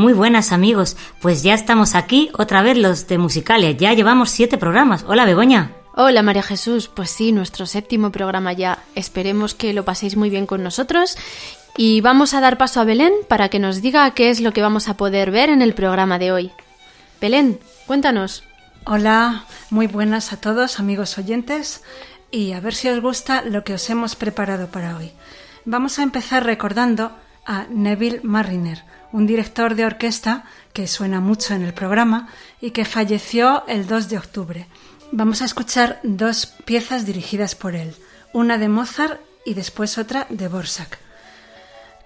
Muy buenas amigos, pues ya estamos aquí otra vez los de Musicalia, ya llevamos siete programas. Hola Begoña. Hola María Jesús, pues sí, nuestro séptimo programa ya. Esperemos que lo paséis muy bien con nosotros y vamos a dar paso a Belén para que nos diga qué es lo que vamos a poder ver en el programa de hoy. Belén, cuéntanos. Hola, muy buenas a todos amigos oyentes y a ver si os gusta lo que os hemos preparado para hoy. Vamos a empezar recordando a Neville Marriner, un director de orquesta que suena mucho en el programa y que falleció el 2 de octubre. Vamos a escuchar dos piezas dirigidas por él, una de Mozart y después otra de Borsak.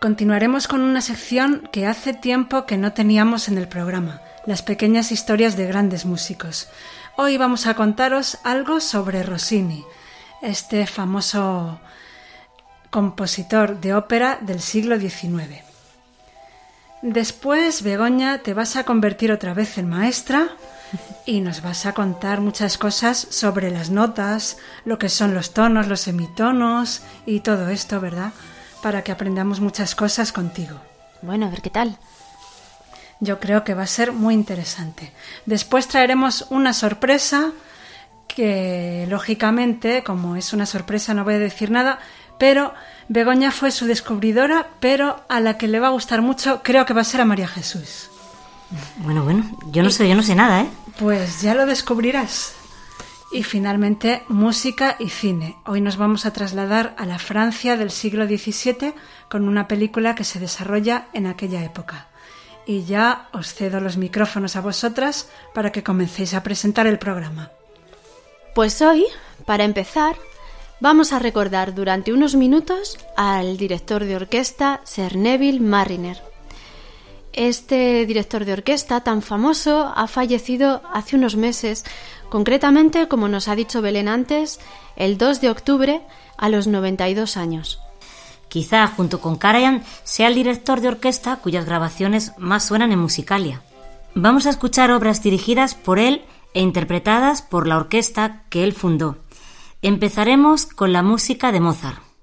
Continuaremos con una sección que hace tiempo que no teníamos en el programa, las pequeñas historias de grandes músicos. Hoy vamos a contaros algo sobre Rossini, este famoso compositor de ópera del siglo XIX. Después, Begoña, te vas a convertir otra vez en maestra y nos vas a contar muchas cosas sobre las notas, lo que son los tonos, los semitonos y todo esto, ¿verdad? Para que aprendamos muchas cosas contigo. Bueno, a ver qué tal. Yo creo que va a ser muy interesante. Después traeremos una sorpresa que, lógicamente, como es una sorpresa, no voy a decir nada, pero Begoña fue su descubridora, pero a la que le va a gustar mucho creo que va a ser a María Jesús. Bueno, bueno, yo no sé, yo no sé nada, ¿eh? Pues ya lo descubrirás. Y finalmente, música y cine. Hoy nos vamos a trasladar a la Francia del siglo XVII con una película que se desarrolla en aquella época. Y ya os cedo los micrófonos a vosotras para que comencéis a presentar el programa. Pues hoy, para empezar, vamos a recordar durante unos minutos al director de orquesta Sir Neville Marriner. Este director de orquesta tan famoso ha fallecido hace unos meses, concretamente, como nos ha dicho Belén antes, el 2 de octubre a los 92 años. Quizá junto con Karajan sea el director de orquesta cuyas grabaciones más suenan en Musicalia. Vamos a escuchar obras dirigidas por él e interpretadas por la orquesta que él fundó. Empezaremos con la música de Mozart.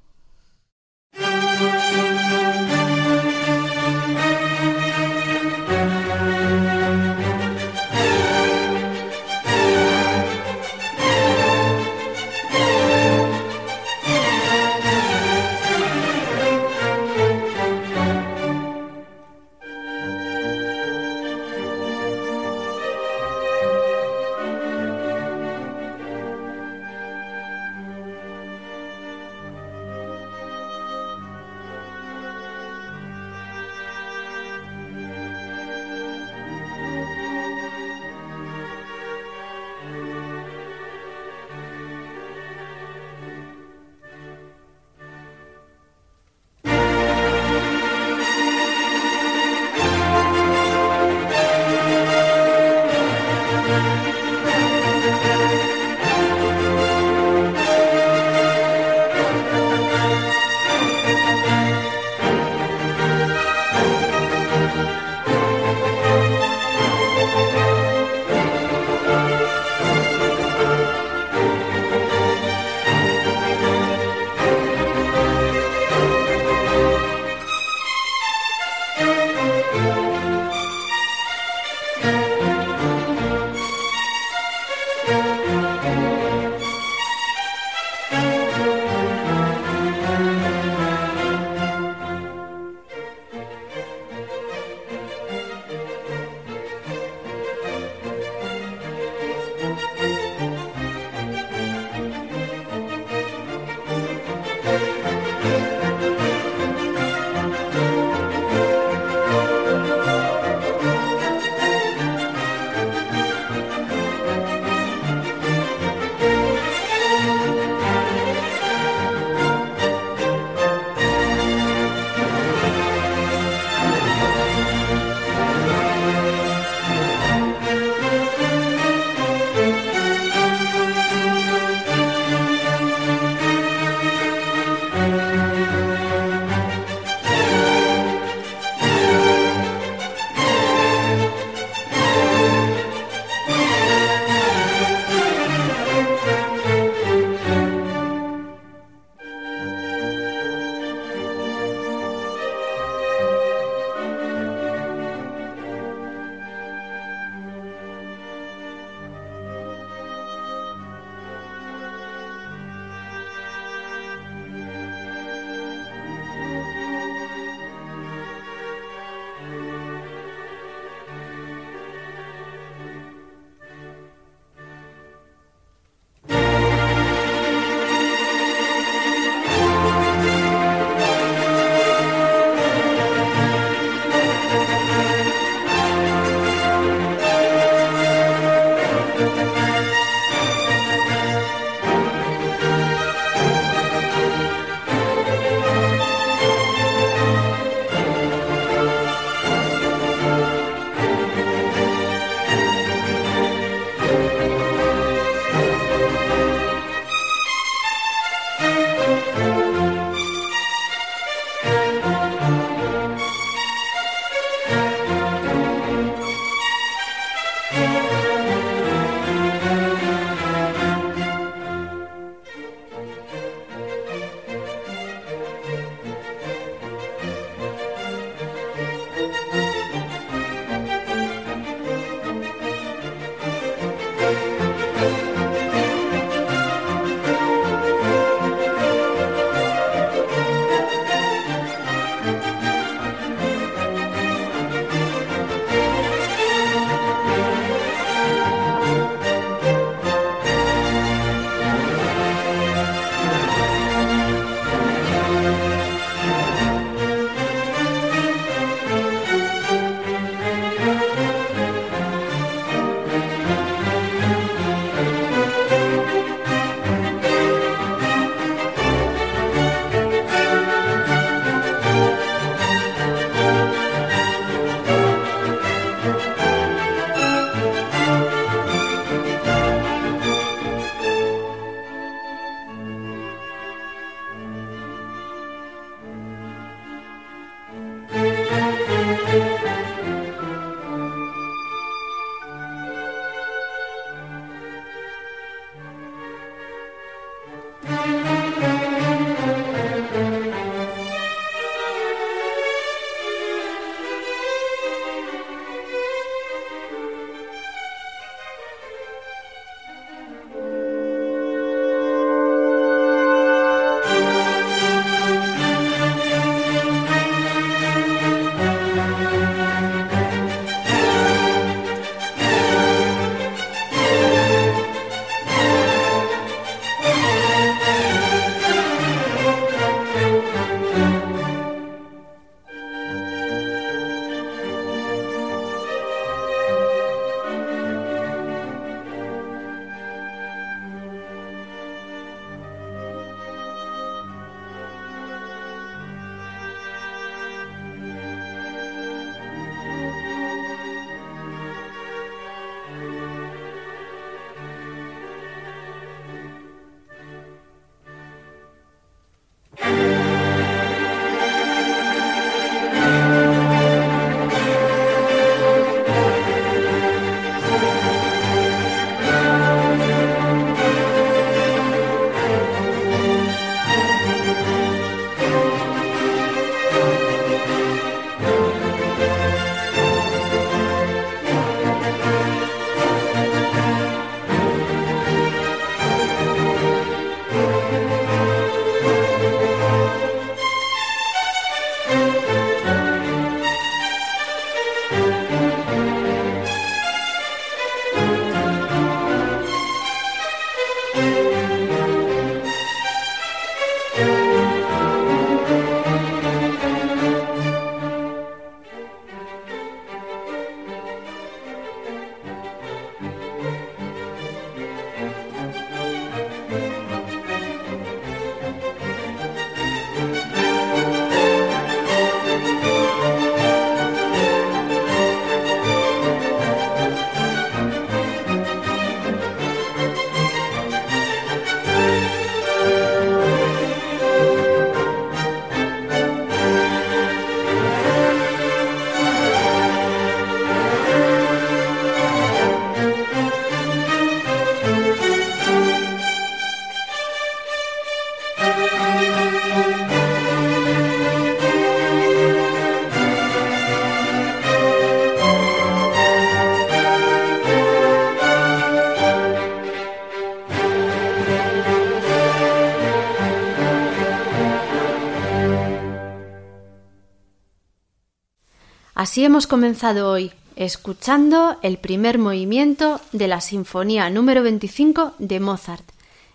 Así hemos comenzado hoy, escuchando el primer movimiento de la Sinfonía número 25 de Mozart.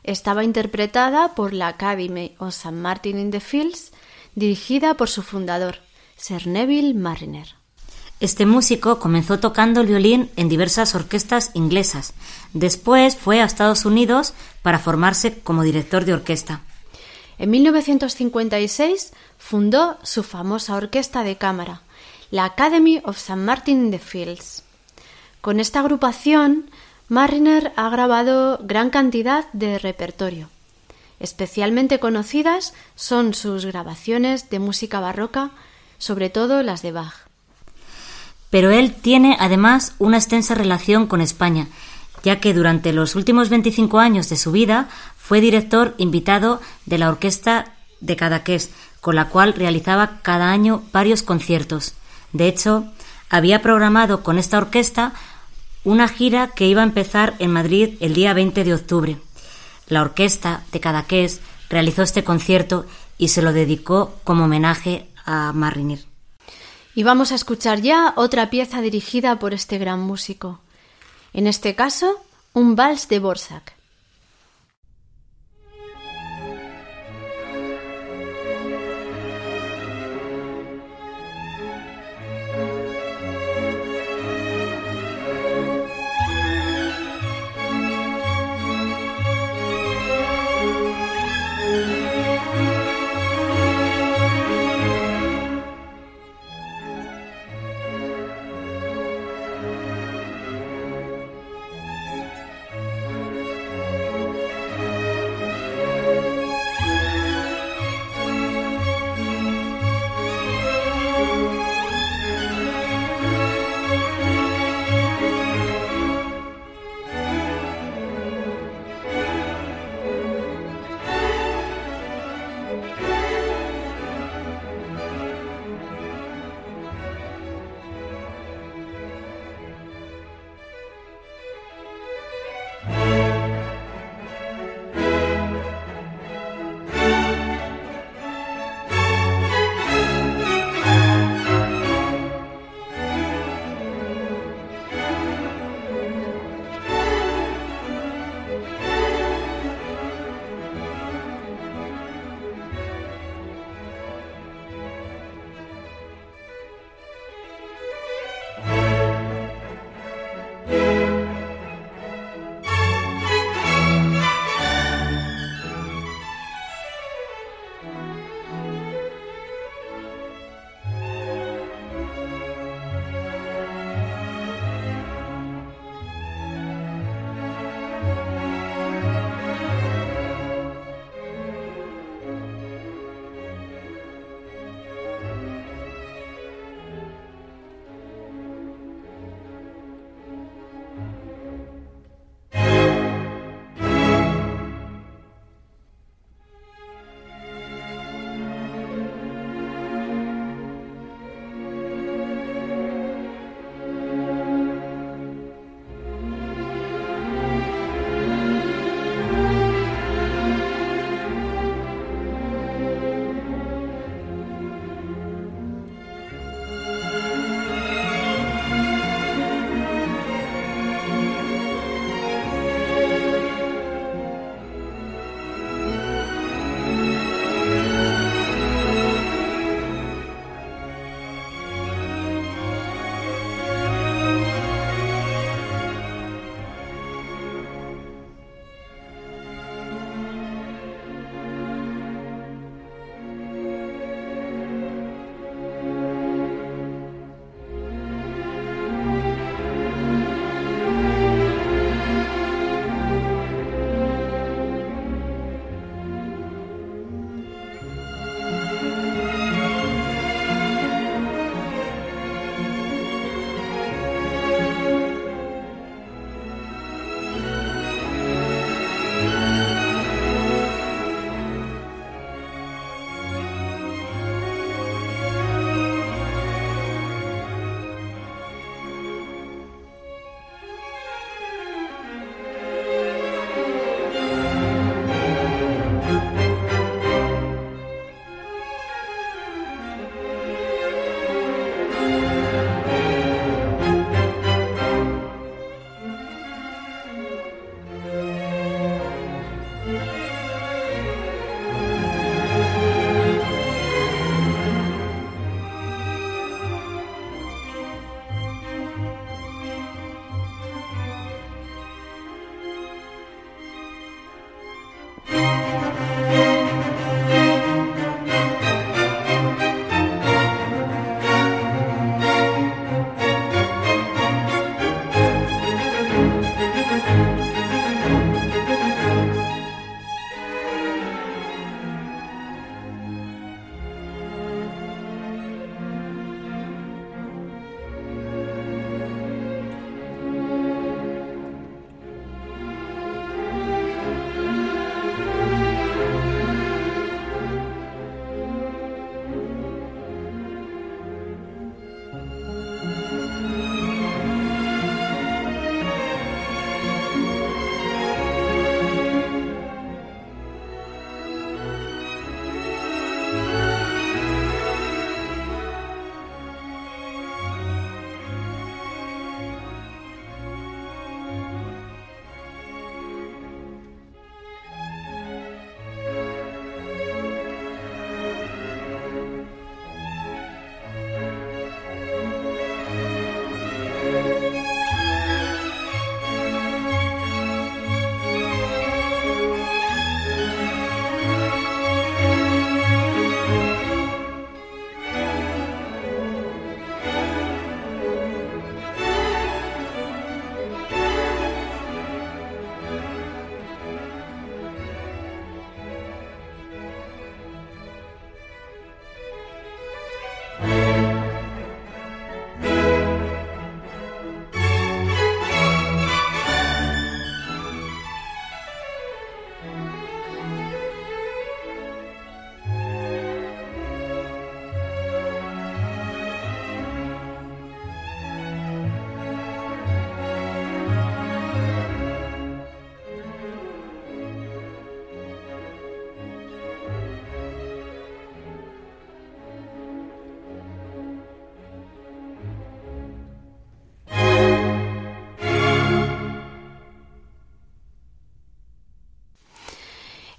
Estaba interpretada por la Academy of St. Martin in the Fields, dirigida por su fundador, Sir Neville Marriner. Este músico comenzó tocando el violín en diversas orquestas inglesas. Después fue a Estados Unidos para formarse como director de orquesta. En 1956 fundó su famosa orquesta de cámara, la Academy of St. Martin in the Fields. Con esta agrupación, Mariner ha grabado gran cantidad de repertorio. Especialmente conocidas son sus grabaciones de música barroca, sobre todo las de Bach. Pero él tiene además una extensa relación con España, ya que durante los últimos 25 años de su vida fue director invitado de la Orquesta de Cadaqués, con la cual realizaba cada año varios conciertos. De hecho, había programado con esta orquesta una gira que iba a empezar en Madrid el día 20 de octubre. La orquesta de Cadaqués realizó este concierto y se lo dedicó como homenaje a Mariner. Y vamos a escuchar ya otra pieza dirigida por este gran músico. En este caso, un vals de Borsak.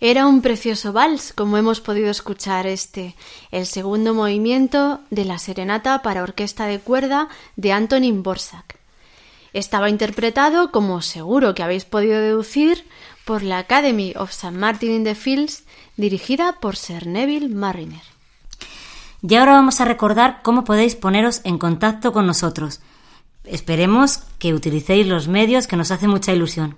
Era un precioso vals, como hemos podido escuchar este, el segundo movimiento de la serenata para orquesta de cuerda de Antonin Borsak. Estaba interpretado, como seguro que habéis podido deducir, por la Academy of St. Martin in the Fields, dirigida por Sir Neville Marriner. Y ahora vamos a recordar cómo podéis poneros en contacto con nosotros. Esperemos que utilicéis los medios que nos hace mucha ilusión.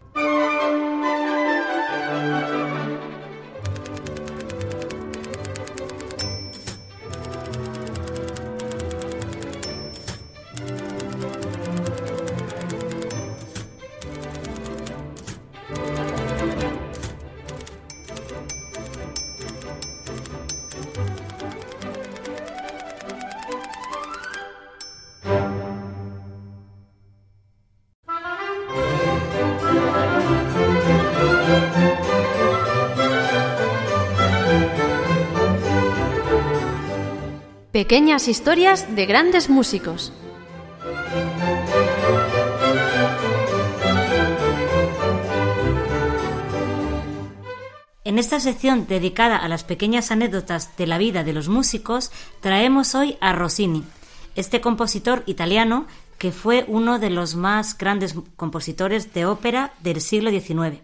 Pequeñas historias de grandes músicos. En esta sección dedicada a las pequeñas anécdotas de la vida de los músicos, traemos hoy a Rossini, este compositor italiano que fue uno de los más grandes compositores de ópera del siglo XIX.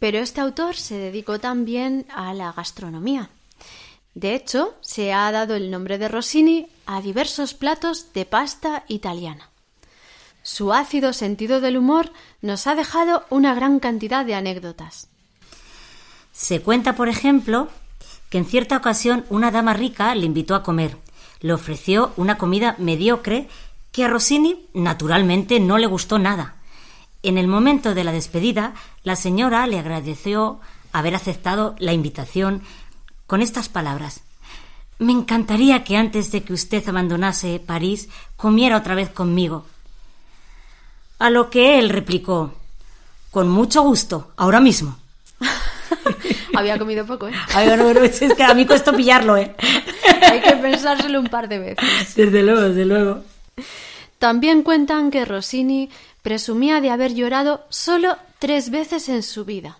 Pero este autor se dedicó también a la gastronomía. De hecho, se ha dado el nombre de Rossini a diversos platos de pasta italiana. Su ácido sentido del humor nos ha dejado una gran cantidad de anécdotas. Se cuenta, por ejemplo, que en cierta ocasión una dama rica le invitó a comer. Le ofreció una comida mediocre que a Rossini naturalmente no le gustó nada. En el momento de la despedida, la señora le agradeció haber aceptado la invitación con estas palabras. Me encantaría que antes de que usted abandonase París comiera otra vez conmigo. A lo que él replicó Con mucho gusto, ahora mismo. Había comido poco, ¿eh? es que a mí cuesta pillarlo, ¿eh? Hay que pensárselo un par de veces. Desde luego, desde luego. También cuentan que Rossini presumía de haber llorado solo tres veces en su vida.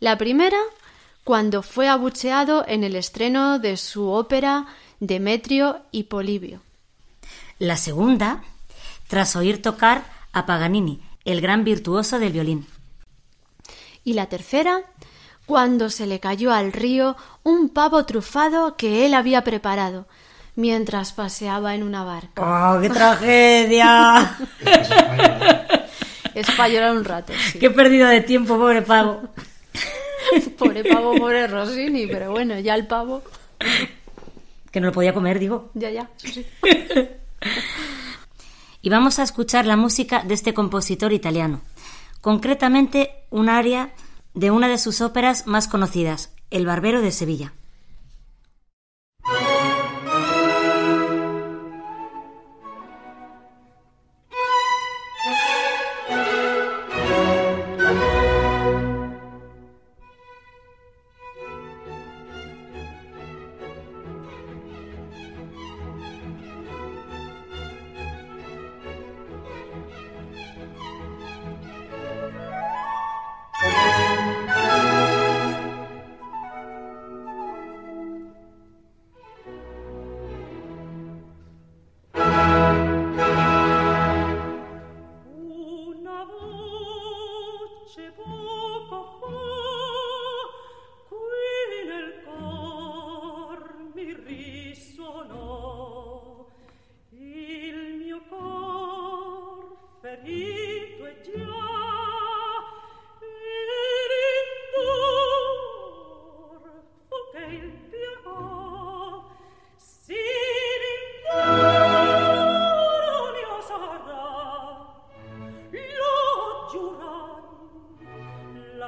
La primera cuando fue abucheado en el estreno de su ópera Demetrio y Polibio. La segunda, tras oír tocar a Paganini, el gran virtuoso del violín. Y la tercera, cuando se le cayó al río un pavo trufado que él había preparado mientras paseaba en una barca. ¡Oh, qué tragedia! es para llorar un rato. Qué pérdida de tiempo, pobre pavo. pobre pavo, pobre Rossini, pero bueno, ya el pavo. Que no lo podía comer, digo. Ya, ya, y vamos a escuchar la música de este compositor italiano. Concretamente, un aria de una de sus óperas más conocidas, El Barbero de Sevilla.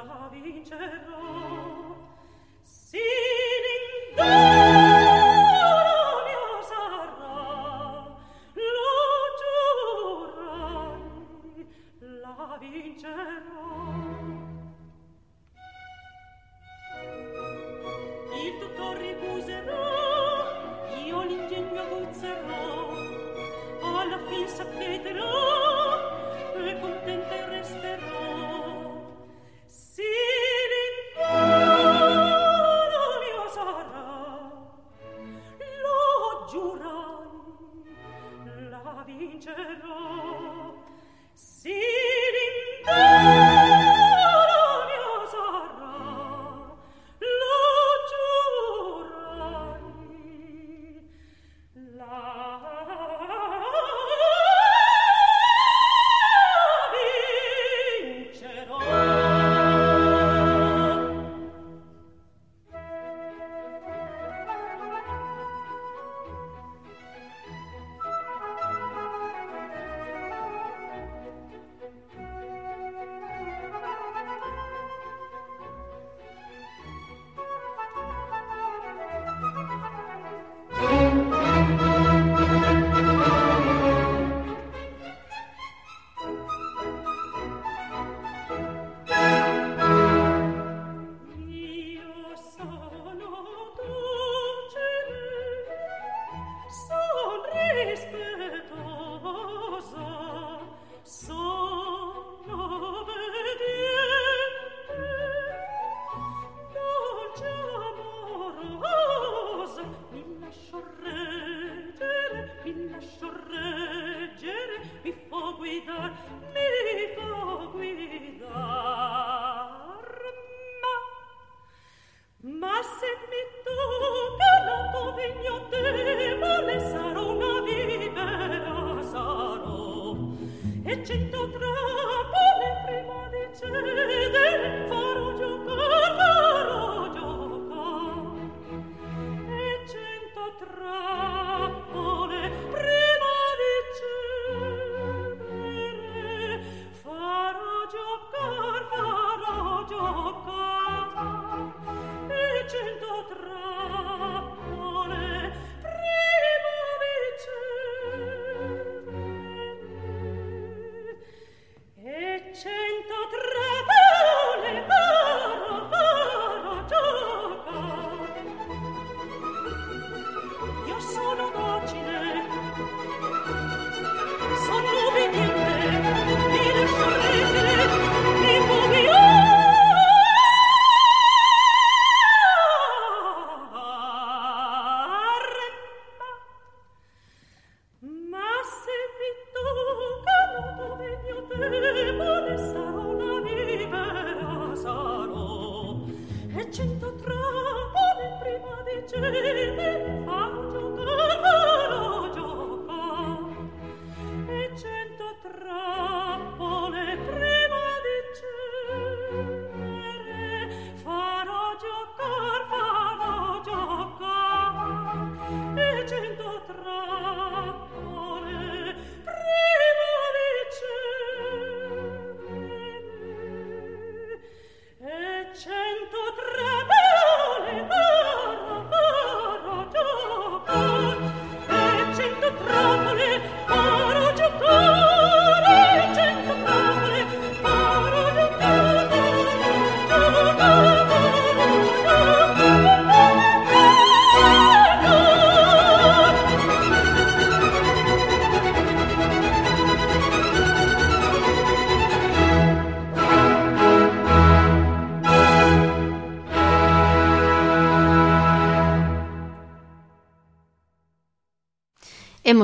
la vincerò.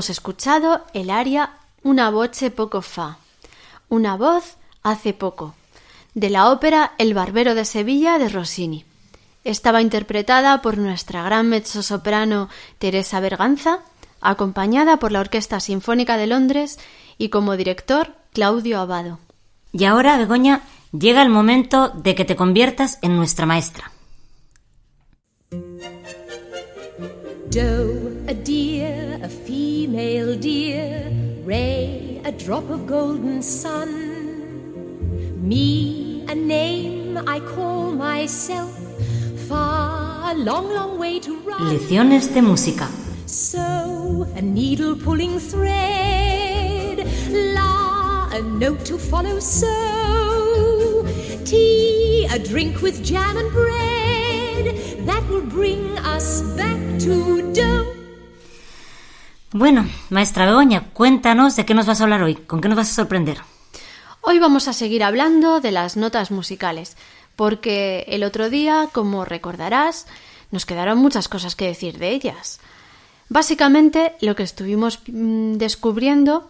Hemos escuchado el aria Una voce poco fa, una voz hace poco, de la ópera El Barbero de Sevilla de Rossini. Estaba interpretada por nuestra gran mezzosoprano Teresa Berganza, acompañada por la Orquesta Sinfónica de Londres y como director Claudio Abado. Y ahora, Begoña, llega el momento de que te conviertas en nuestra maestra. A female deer, ray, a drop of golden sun. Me, a name I call myself, far, a long, long way to run. Lecciones de música. So, a needle pulling thread, la, a note to follow, so, tea, a drink with jam and bread that will bring us back Bueno, maestra Begoña, cuéntanos de qué nos vas a hablar hoy, con qué nos vas a sorprender. Hoy vamos a seguir hablando de las notas musicales, porque el otro día, como recordarás, nos quedaron muchas cosas que decir de ellas. Básicamente, lo que estuvimos mm, descubriendo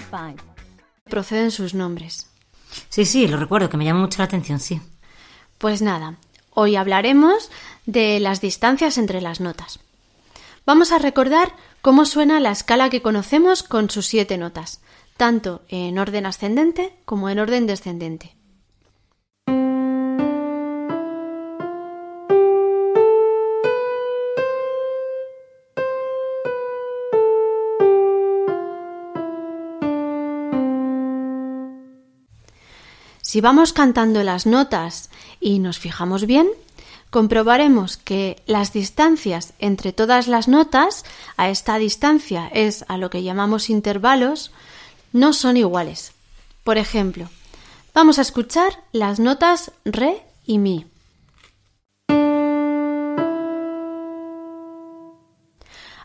Proceden sus nombres. Sí, sí, lo recuerdo, que me llamó mucho la atención, sí. Pues nada, hoy hablaremos de las distancias entre las notas. Vamos a recordar cómo suena la escala que conocemos con sus siete notas, tanto en orden ascendente como en orden descendente. Si vamos cantando las notas y nos fijamos bien, comprobaremos que las distancias entre todas las notas, a esta distancia es a lo que llamamos intervalos, no son iguales. Por ejemplo, vamos a escuchar las notas re y mi.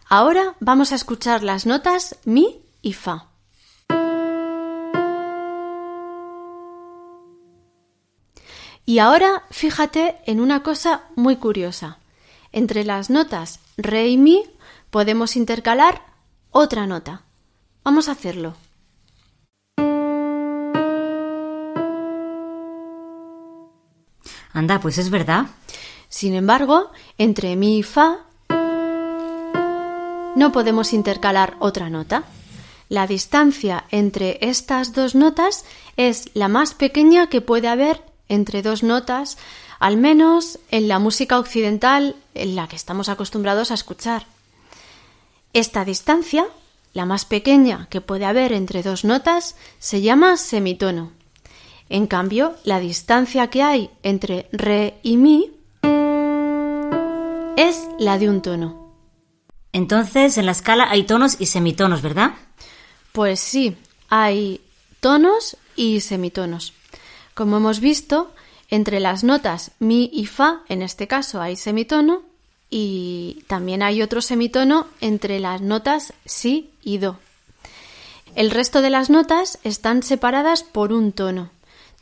Ahora vamos a escuchar las notas mi y fa. Y ahora fíjate en una cosa muy curiosa. Entre las notas re y mi podemos intercalar otra nota. Vamos a hacerlo. Anda, pues es verdad. Sin embargo, entre mi y fa no podemos intercalar otra nota. La distancia entre estas dos notas es la más pequeña que puede haber entre dos notas, al menos en la música occidental en la que estamos acostumbrados a escuchar. Esta distancia, la más pequeña que puede haber entre dos notas, se llama semitono. En cambio, la distancia que hay entre re y mi es la de un tono. Entonces, en la escala hay tonos y semitonos, ¿verdad? Pues sí, hay tonos y semitonos. Como hemos visto, entre las notas mi y fa, en este caso hay semitono, y también hay otro semitono entre las notas si y do. El resto de las notas están separadas por un tono.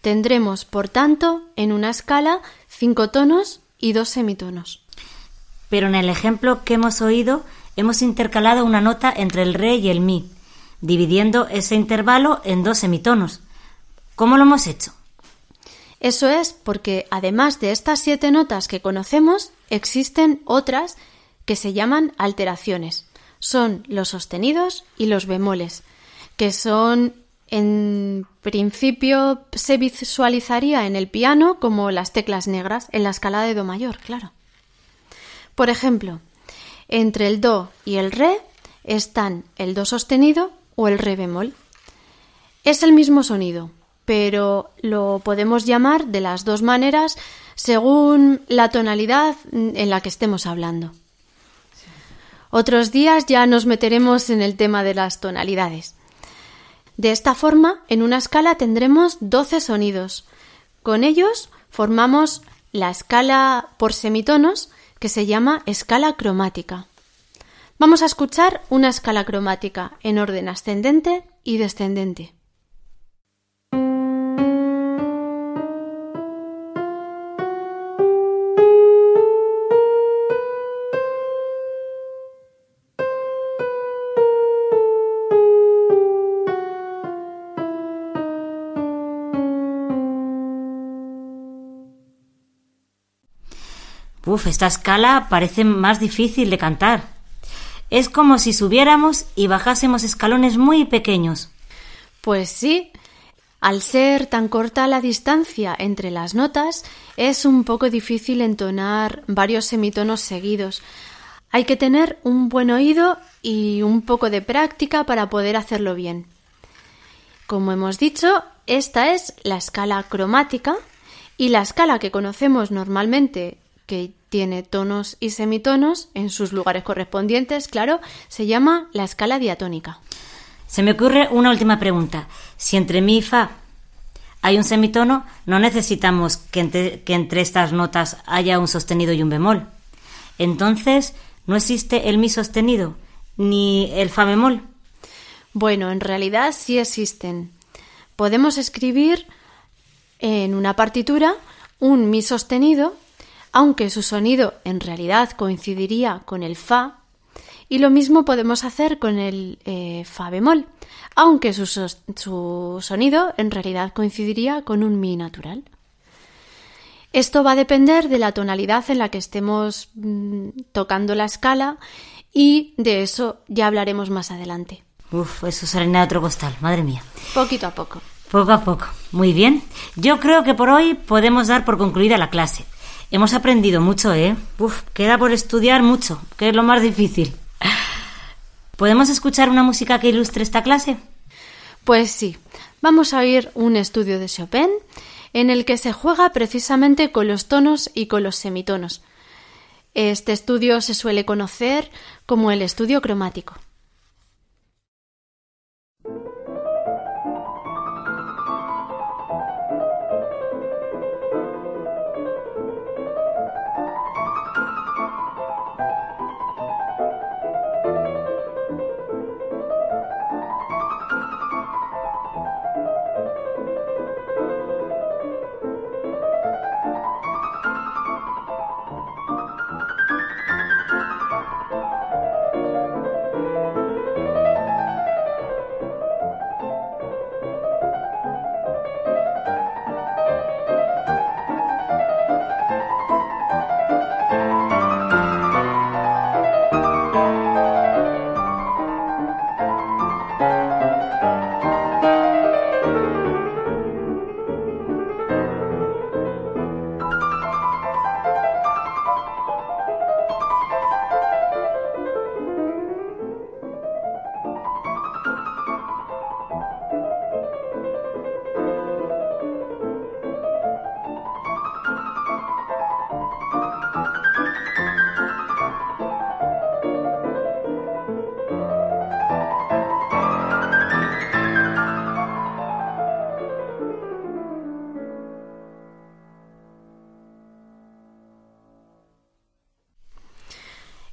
Tendremos, por tanto, en una escala cinco tonos y dos semitonos. Pero en el ejemplo que hemos oído, hemos intercalado una nota entre el re y el mi, dividiendo ese intervalo en dos semitonos. ¿Cómo lo hemos hecho? Eso es porque además de estas siete notas que conocemos, existen otras que se llaman alteraciones. Son los sostenidos y los bemoles, que son en principio se visualizaría en el piano como las teclas negras en la escala de Do mayor, claro. Por ejemplo, entre el Do y el Re están el Do sostenido o el Re bemol. Es el mismo sonido, pero lo podemos llamar de las dos maneras según la tonalidad en la que estemos hablando. Otros días ya nos meteremos en el tema de las tonalidades. De esta forma, en una escala tendremos 12 sonidos. Con ellos formamos la escala por semitonos que se llama escala cromática. Vamos a escuchar una escala cromática en orden ascendente y descendente. Uf, esta escala parece más difícil de cantar. Es como si subiéramos y bajásemos escalones muy pequeños. Pues sí, al ser tan corta la distancia entre las notas, es un poco difícil entonar varios semitonos seguidos. Hay que tener un buen oído y un poco de práctica para poder hacerlo bien. Como hemos dicho, esta es la escala cromática y la escala que conocemos normalmente, que tiene tonos y semitonos en sus lugares correspondientes, claro, se llama la escala diatónica. Se me ocurre una última pregunta. Si entre mi y fa hay un semitono, no necesitamos que entre, que entre estas notas haya un sostenido y un bemol. Entonces, no existe el mi sostenido ni el fa bemol. Bueno, en realidad sí existen. Podemos escribir en una partitura un mi sostenido, aunque su sonido en realidad coincidiría con el fa, y lo mismo podemos hacer con el eh, fa bemol, aunque su, su sonido en realidad coincidiría con un mi natural. Esto va a depender de la tonalidad en la que estemos mm, tocando la escala y de eso ya hablaremos más adelante. Uf, eso sale de otro costal, madre mía. Poquito a poco. Poco a poco. Muy bien. Yo creo que por hoy podemos dar por concluida la clase. Hemos aprendido mucho, ¿eh? Uf, queda por estudiar mucho, que es lo más difícil. ¿Podemos escuchar una música que ilustre esta clase? Pues sí. Vamos a oír un estudio de Chopin en el que se juega precisamente con los tonos y con los semitonos. Este estudio se suele conocer como el estudio cromático.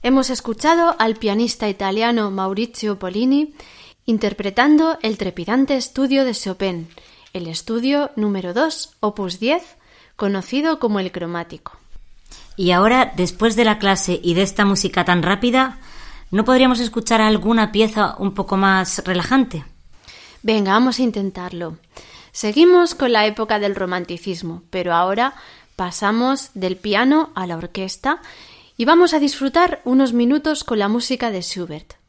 Hemos escuchado al pianista italiano Maurizio Polini interpretando el trepidante estudio de Chopin, el estudio número 2, opus 10, conocido como el cromático. Y ahora, después de la clase y de esta música tan rápida, ¿no podríamos escuchar alguna pieza un poco más relajante? Venga, vamos a intentarlo. Seguimos con la época del romanticismo, pero ahora pasamos del piano a la orquesta y vamos a disfrutar unos minutos con la música de Schubert.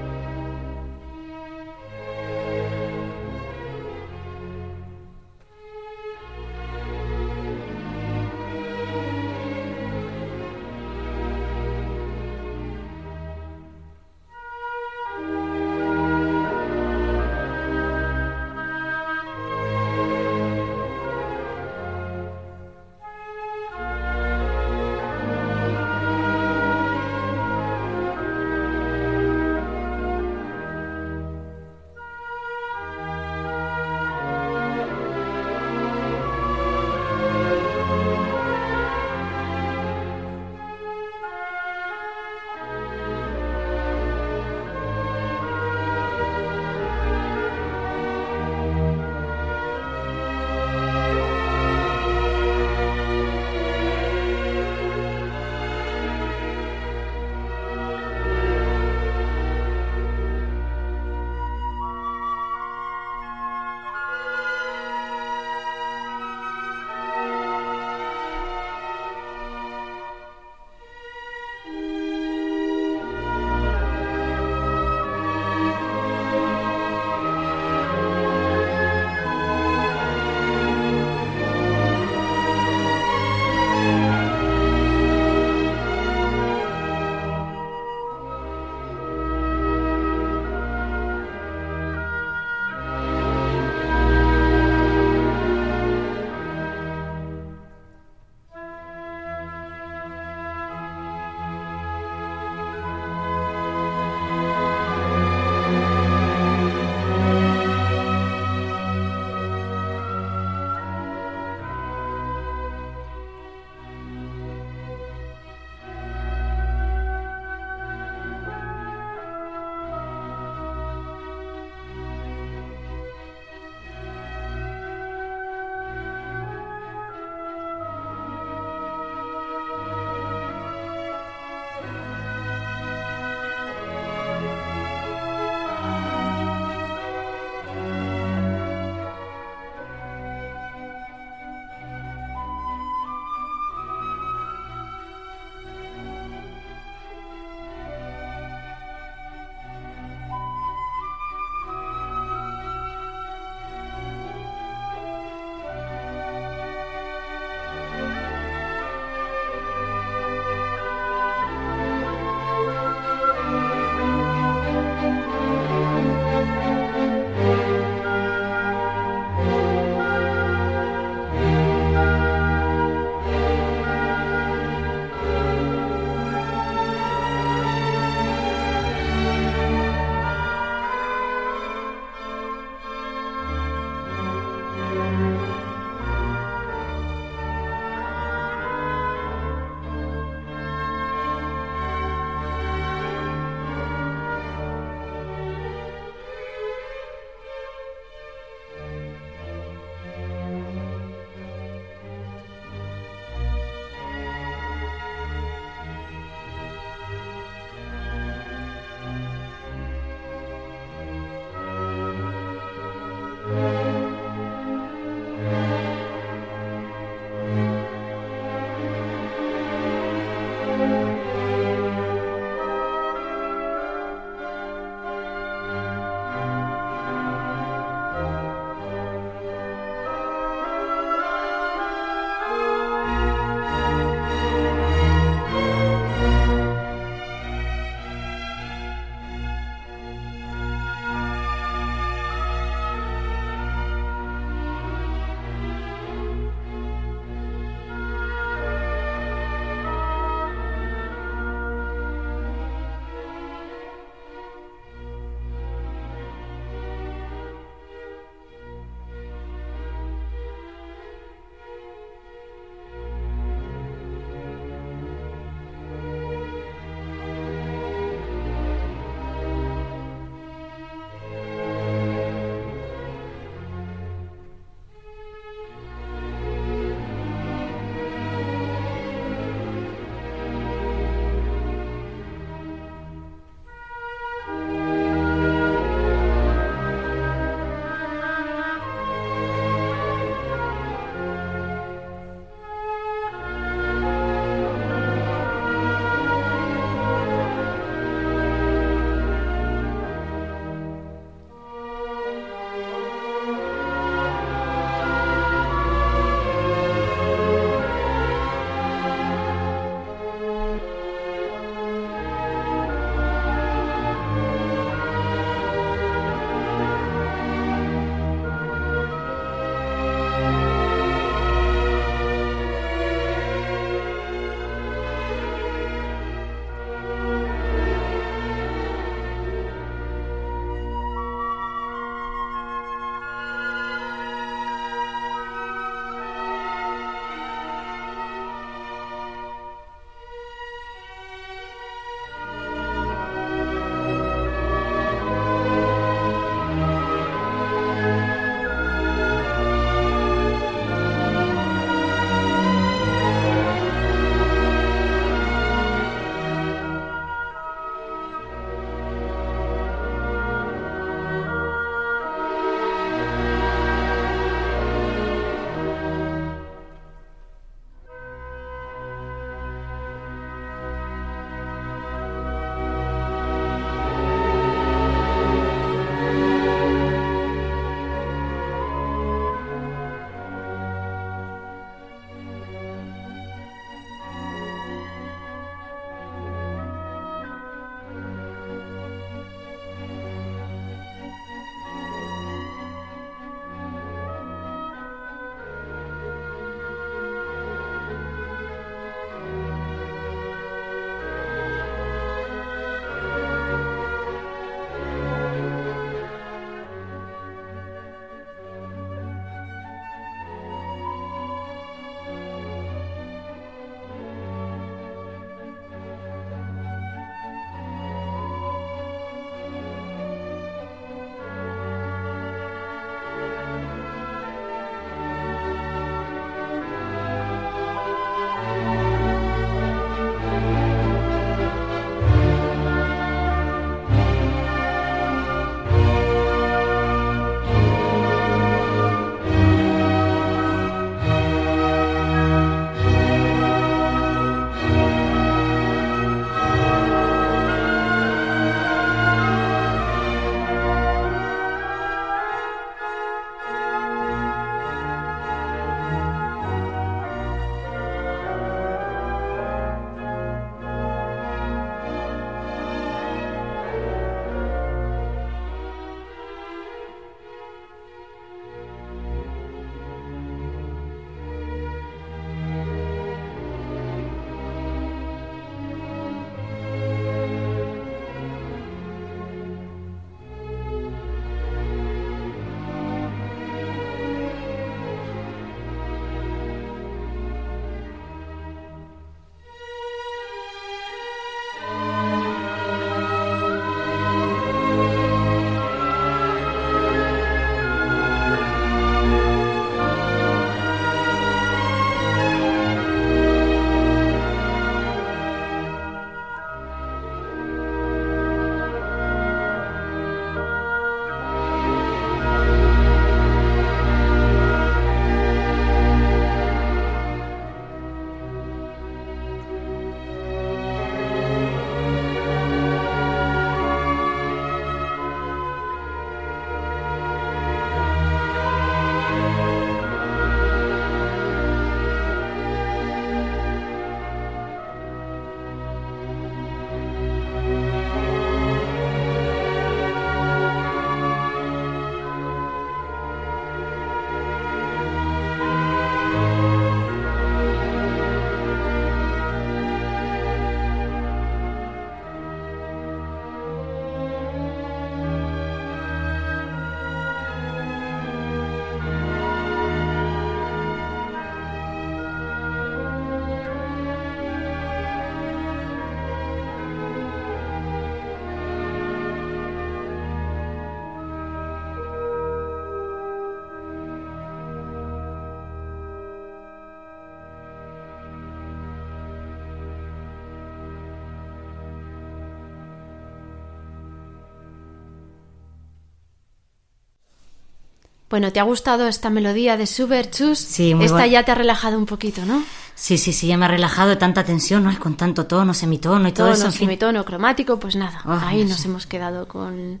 Bueno, ¿te ha gustado esta melodía de Schubert, Chus? Sí, muy Esta ya te ha relajado un poquito, ¿no? Sí, sí, sí, ya me ha relajado de tanta tensión, ¿no? Y con tanto tono, semitono y todo Tono, eso, en fin. semitono, cromático, pues nada, Ah, ahí no nos sé. hemos quedado con,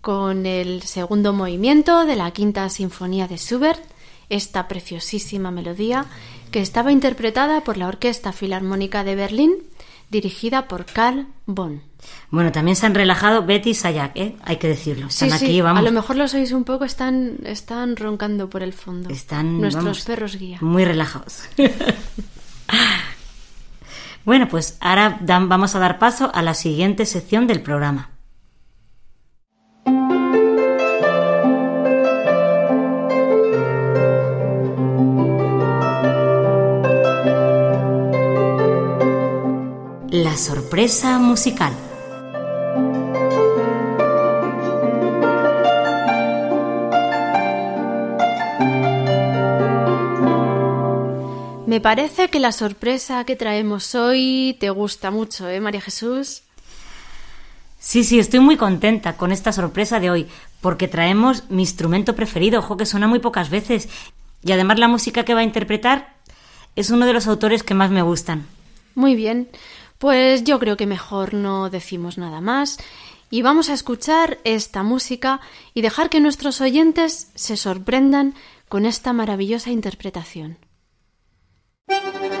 con el segundo movimiento de la quinta sinfonía de Schubert, esta preciosísima melodía que estaba interpretada por la Orquesta Filarmónica de Berlín, dirigida por Carl Bonn. Bueno, también se han relajado Betty y Sayak, ¿eh? Hay que decirlo. Sí, Están sí, aquí, vamos. a lo mejor los oís un poco, están, están roncando por el fondo. Están Nuestros vamos, perros guía. Muy relajados. bueno, pues ahora dan- vamos a dar paso a la siguiente sección del programa. La sorpresa musical. Me parece que la sorpresa que traemos hoy te gusta mucho, ¿eh, María Jesús? Sí, sí, estoy muy contenta con esta sorpresa de hoy, porque traemos mi instrumento preferido, ojo que suena muy pocas veces, y además la música que va a interpretar es uno de los autores que más me gustan. Muy bien, pues yo creo que mejor no decimos nada más y vamos a escuchar esta música y dejar que nuestros oyentes se sorprendan con esta maravillosa interpretación. thank you.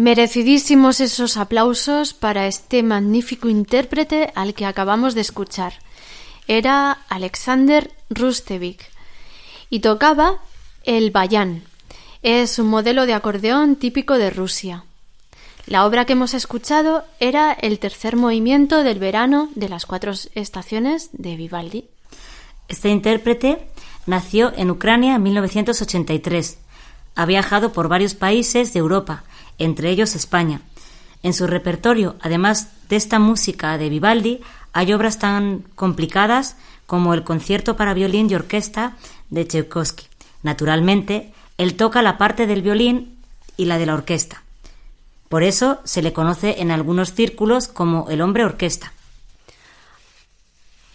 Merecidísimos esos aplausos para este magnífico intérprete al que acabamos de escuchar. Era Alexander Rustevik y tocaba el bayán. Es un modelo de acordeón típico de Rusia. La obra que hemos escuchado era el tercer movimiento del verano de las cuatro estaciones de Vivaldi. Este intérprete nació en Ucrania en 1983. Ha viajado por varios países de Europa, entre ellos España. En su repertorio, además de esta música de Vivaldi, hay obras tan complicadas como el concierto para violín y orquesta de Tchaikovsky. Naturalmente, él toca la parte del violín y la de la orquesta. Por eso se le conoce en algunos círculos como el hombre orquesta.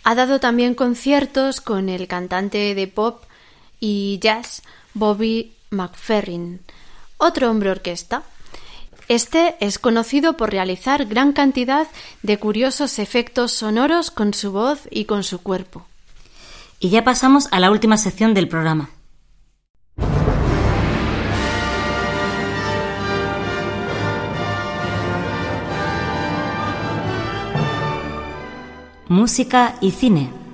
Ha dado también conciertos con el cantante de pop y jazz Bobby McFerrin, otro hombre orquesta. Este es conocido por realizar gran cantidad de curiosos efectos sonoros con su voz y con su cuerpo. Y ya pasamos a la última sección del programa. Música y cine.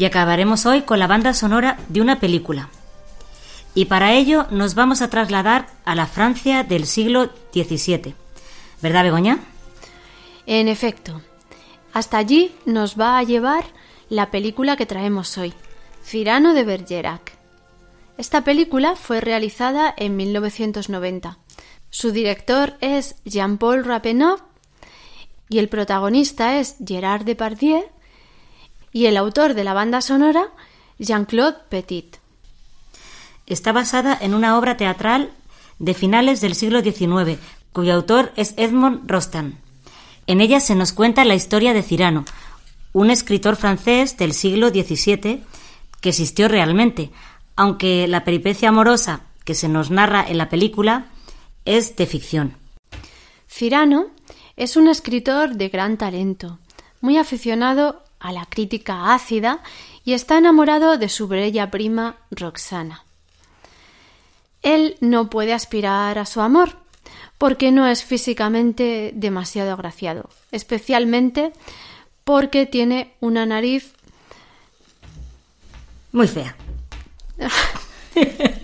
Y acabaremos hoy con la banda sonora de una película. Y para ello nos vamos a trasladar a la Francia del siglo XVII. ¿Verdad, Begoña? En efecto. Hasta allí nos va a llevar la película que traemos hoy, Cyrano de Bergerac. Esta película fue realizada en 1990. Su director es Jean-Paul Rappeneau y el protagonista es Gerard Depardieu y el autor de la banda sonora, Jean-Claude Petit. Está basada en una obra teatral de finales del siglo XIX, cuyo autor es Edmond Rostand. En ella se nos cuenta la historia de Cyrano, un escritor francés del siglo XVII que existió realmente, aunque la peripecia amorosa que se nos narra en la película es de ficción. Cyrano es un escritor de gran talento, muy aficionado a la crítica ácida y está enamorado de su bella prima Roxana. Él no puede aspirar a su amor porque no es físicamente demasiado agraciado, especialmente porque tiene una nariz muy fea.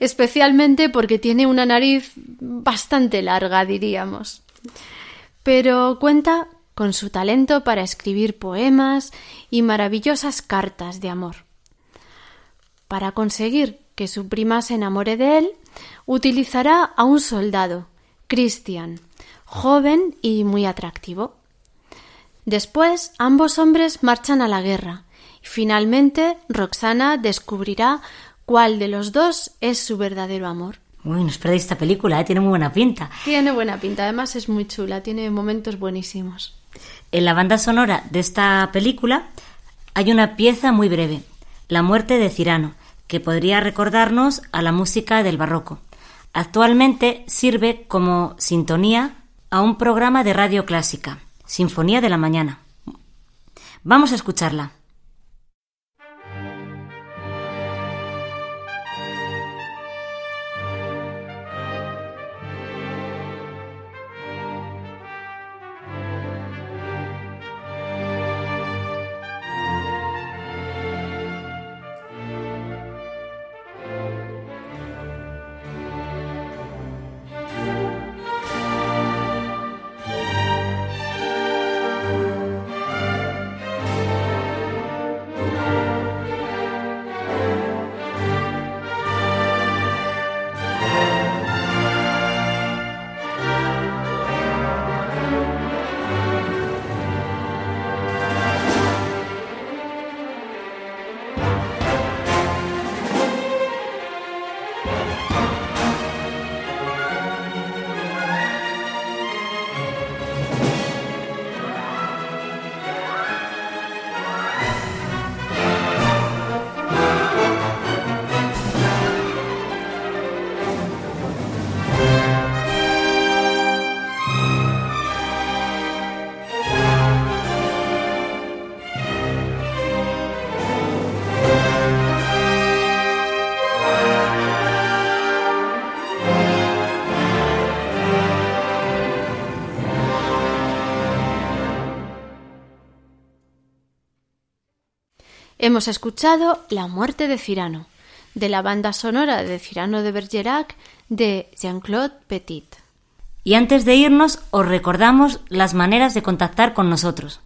especialmente porque tiene una nariz bastante larga, diríamos. Pero cuenta con su talento para escribir poemas y maravillosas cartas de amor. Para conseguir que su prima se enamore de él, utilizará a un soldado, Christian, joven y muy atractivo. Después, ambos hombres marchan a la guerra y finalmente Roxana descubrirá cuál de los dos es su verdadero amor. Uy, no os esta película, ¿eh? tiene muy buena pinta. Tiene buena pinta, además es muy chula, tiene momentos buenísimos. En la banda sonora de esta película hay una pieza muy breve, La muerte de Cirano, que podría recordarnos a la música del barroco. Actualmente sirve como sintonía a un programa de radio clásica, Sinfonía de la Mañana. Vamos a escucharla. Hemos escuchado La muerte de Cirano, de la banda sonora de Cirano de Bergerac de Jean-Claude Petit. Y antes de irnos, os recordamos las maneras de contactar con nosotros.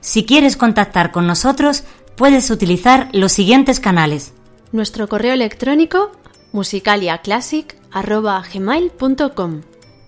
Si quieres contactar con nosotros, puedes utilizar los siguientes canales. Nuestro correo electrónico musicaliaclassic.gmail.com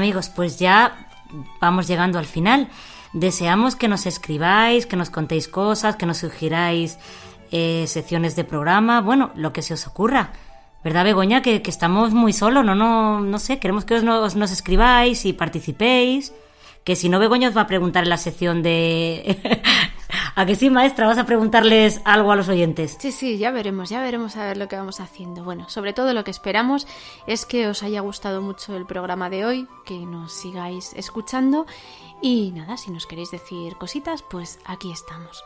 Amigos, pues ya vamos llegando al final. Deseamos que nos escribáis, que nos contéis cosas, que nos sugiráis eh, secciones de programa, bueno, lo que se os ocurra. ¿Verdad, Begoña? Que, estamos muy solos, no, no, no sé, queremos que os nos, nos escribáis y participéis. Que si no, Begoña os va a preguntar en la sección de ¿A que sí, maestra? ¿Vas a preguntarles algo a los oyentes? Sí, sí, ya veremos, ya veremos a ver lo que vamos haciendo. Bueno, sobre todo lo que esperamos es que os haya gustado mucho el programa de hoy, que nos sigáis escuchando y nada, si nos queréis decir cositas, pues aquí estamos.